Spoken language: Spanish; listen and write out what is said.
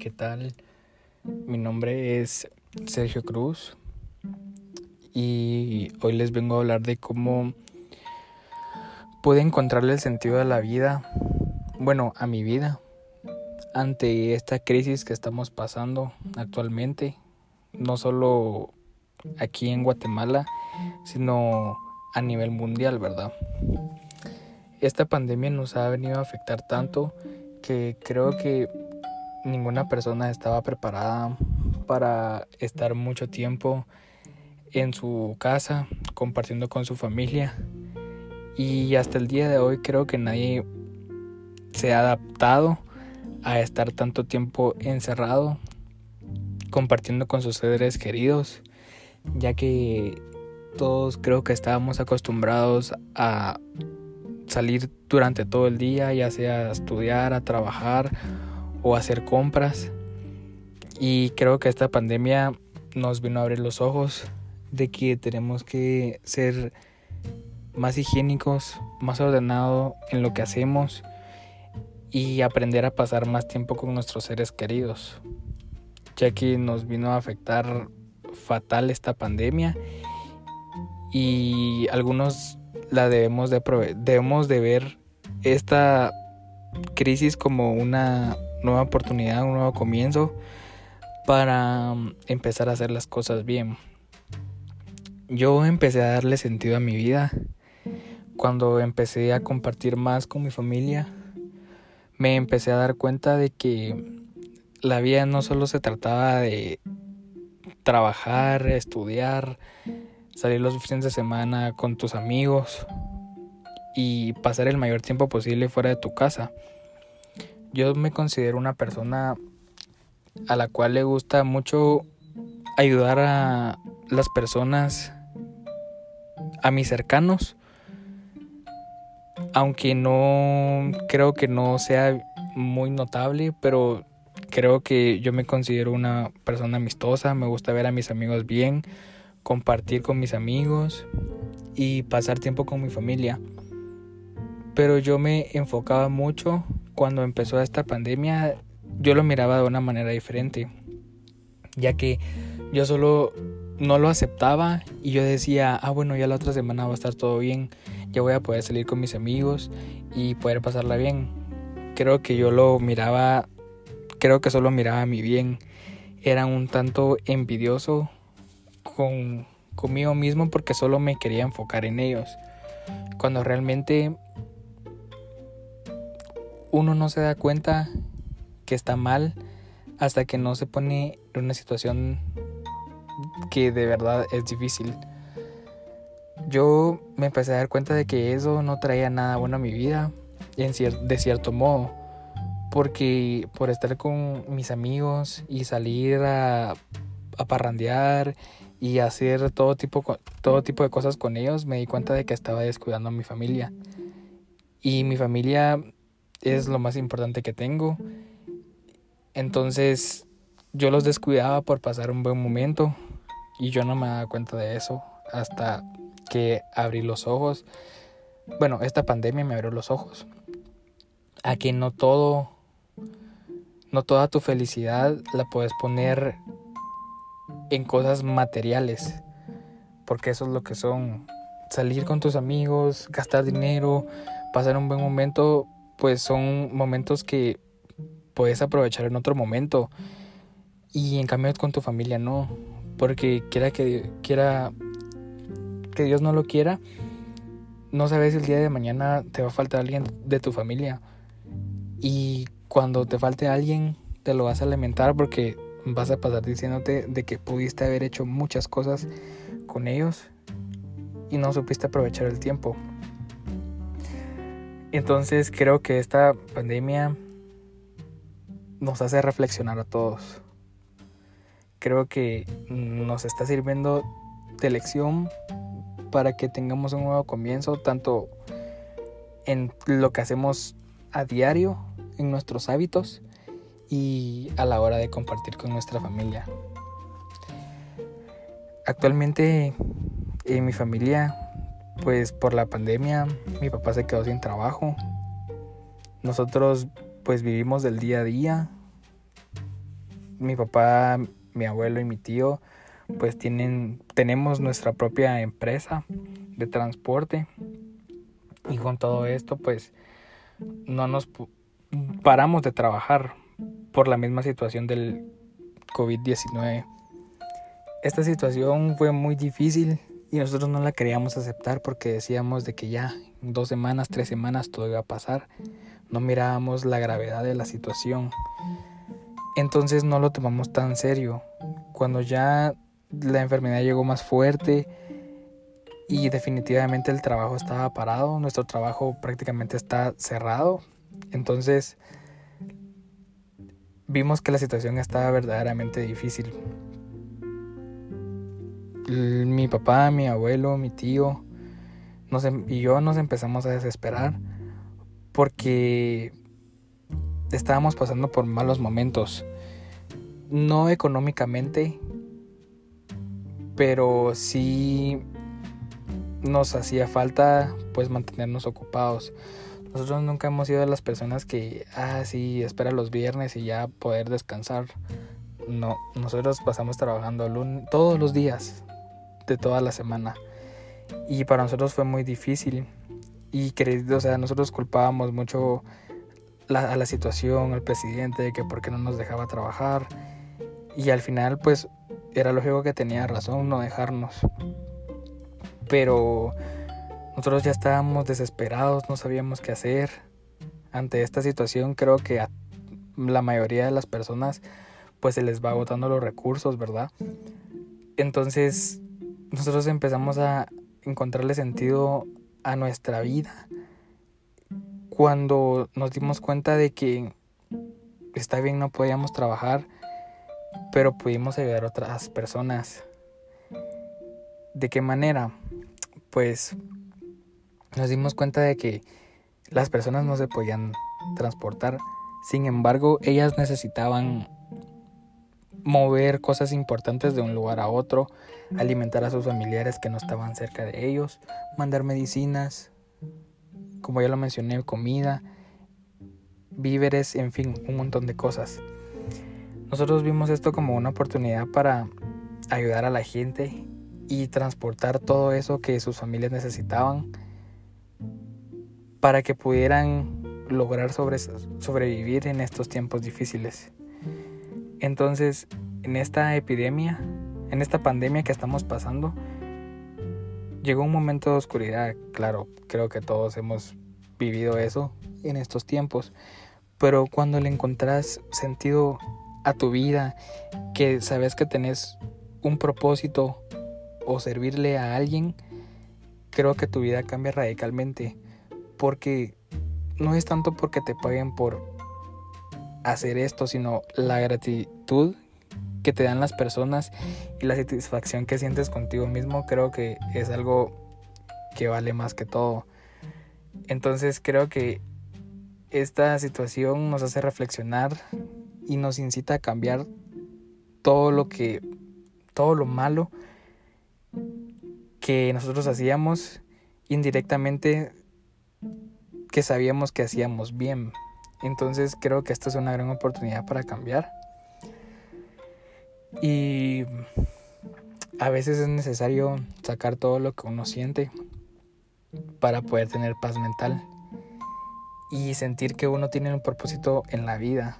¿qué tal? Mi nombre es Sergio Cruz y hoy les vengo a hablar de cómo pude encontrarle el sentido de la vida, bueno, a mi vida, ante esta crisis que estamos pasando actualmente, no solo aquí en Guatemala, sino a nivel mundial, ¿verdad? Esta pandemia nos ha venido a afectar tanto que creo que ninguna persona estaba preparada para estar mucho tiempo en su casa compartiendo con su familia. Y hasta el día de hoy creo que nadie se ha adaptado a estar tanto tiempo encerrado compartiendo con sus seres queridos ya que todos creo que estábamos acostumbrados a salir durante todo el día ya sea a estudiar a trabajar o hacer compras. Y creo que esta pandemia nos vino a abrir los ojos de que tenemos que ser más higiénicos, más ordenados en lo que hacemos y aprender a pasar más tiempo con nuestros seres queridos, ya que nos vino a afectar fatal esta pandemia y algunos la debemos de debemos de ver esta crisis como una nueva oportunidad, un nuevo comienzo para um, empezar a hacer las cosas bien. Yo empecé a darle sentido a mi vida cuando empecé a compartir más con mi familia. Me empecé a dar cuenta de que la vida no solo se trataba de trabajar, estudiar, salir los fines de semana con tus amigos y pasar el mayor tiempo posible fuera de tu casa. Yo me considero una persona a la cual le gusta mucho ayudar a las personas, a mis cercanos, aunque no creo que no sea muy notable, pero creo que yo me considero una persona amistosa, me gusta ver a mis amigos bien, compartir con mis amigos y pasar tiempo con mi familia. Pero yo me enfocaba mucho cuando empezó esta pandemia yo lo miraba de una manera diferente, ya que yo solo no lo aceptaba y yo decía, ah bueno, ya la otra semana va a estar todo bien, ya voy a poder salir con mis amigos y poder pasarla bien. Creo que yo lo miraba, creo que solo miraba mi bien, era un tanto envidioso con conmigo mismo porque solo me quería enfocar en ellos, cuando realmente uno no se da cuenta que está mal hasta que no se pone en una situación que de verdad es difícil. Yo me empecé a dar cuenta de que eso no traía nada bueno a mi vida, de cierto modo, porque por estar con mis amigos y salir a, a parrandear y hacer todo tipo, todo tipo de cosas con ellos, me di cuenta de que estaba descuidando a mi familia. Y mi familia es lo más importante que tengo. Entonces yo los descuidaba por pasar un buen momento y yo no me daba cuenta de eso hasta que abrí los ojos. Bueno, esta pandemia me abrió los ojos a que no todo, no toda tu felicidad la puedes poner en cosas materiales, porque eso es lo que son salir con tus amigos, gastar dinero, pasar un buen momento, pues son momentos que puedes aprovechar en otro momento. Y en cambio con tu familia no. Porque quiera que quiera que Dios no lo quiera, no sabes si el día de mañana te va a faltar alguien de tu familia. Y cuando te falte alguien, te lo vas a lamentar porque vas a pasar diciéndote de que pudiste haber hecho muchas cosas con ellos y no supiste aprovechar el tiempo. Entonces creo que esta pandemia nos hace reflexionar a todos. Creo que nos está sirviendo de lección para que tengamos un nuevo comienzo, tanto en lo que hacemos a diario, en nuestros hábitos y a la hora de compartir con nuestra familia. Actualmente en mi familia pues por la pandemia mi papá se quedó sin trabajo. Nosotros pues vivimos del día a día mi papá, mi abuelo y mi tío pues tienen tenemos nuestra propia empresa de transporte y con todo esto pues no nos paramos de trabajar por la misma situación del COVID-19. Esta situación fue muy difícil y nosotros no la queríamos aceptar porque decíamos de que ya dos semanas, tres semanas todo iba a pasar. No mirábamos la gravedad de la situación. Entonces no lo tomamos tan serio. Cuando ya la enfermedad llegó más fuerte y definitivamente el trabajo estaba parado, nuestro trabajo prácticamente está cerrado. Entonces vimos que la situación estaba verdaderamente difícil. Mi papá, mi abuelo, mi tío em, y yo nos empezamos a desesperar porque estábamos pasando por malos momentos. No económicamente, pero sí nos hacía falta pues mantenernos ocupados. Nosotros nunca hemos sido las personas que, ah, sí, espera los viernes y ya poder descansar. No, nosotros pasamos trabajando todos los días de toda la semana. Y para nosotros fue muy difícil. Y, o sea, nosotros culpábamos mucho a la situación, al presidente, de que por qué no nos dejaba trabajar. Y al final, pues, era lógico que tenía razón no dejarnos. Pero nosotros ya estábamos desesperados, no sabíamos qué hacer. Ante esta situación creo que a la mayoría de las personas pues se les va agotando los recursos, ¿verdad? Entonces nosotros empezamos a encontrarle sentido a nuestra vida cuando nos dimos cuenta de que está bien no podíamos trabajar, pero pudimos ayudar a otras personas. ¿De qué manera? Pues nos dimos cuenta de que las personas no se podían transportar. Sin embargo, ellas necesitaban mover cosas importantes de un lugar a otro, alimentar a sus familiares que no estaban cerca de ellos, mandar medicinas, como ya lo mencioné, comida, víveres, en fin, un montón de cosas. Nosotros vimos esto como una oportunidad para ayudar a la gente y transportar todo eso que sus familias necesitaban para que pudieran lograr sobrevivir en estos tiempos difíciles. Entonces, en esta epidemia, en esta pandemia que estamos pasando, llegó un momento de oscuridad, claro, creo que todos hemos vivido eso en estos tiempos, pero cuando le encontrás sentido a tu vida, que sabes que tenés un propósito o servirle a alguien, creo que tu vida cambia radicalmente. Porque no es tanto porque te paguen por hacer esto, sino la gratitud que te dan las personas y la satisfacción que sientes contigo mismo, creo que es algo que vale más que todo. Entonces creo que esta situación nos hace reflexionar y nos incita a cambiar todo lo que todo lo malo que nosotros hacíamos indirectamente que sabíamos que hacíamos bien. Entonces creo que esta es una gran oportunidad para cambiar. Y a veces es necesario sacar todo lo que uno siente para poder tener paz mental y sentir que uno tiene un propósito en la vida.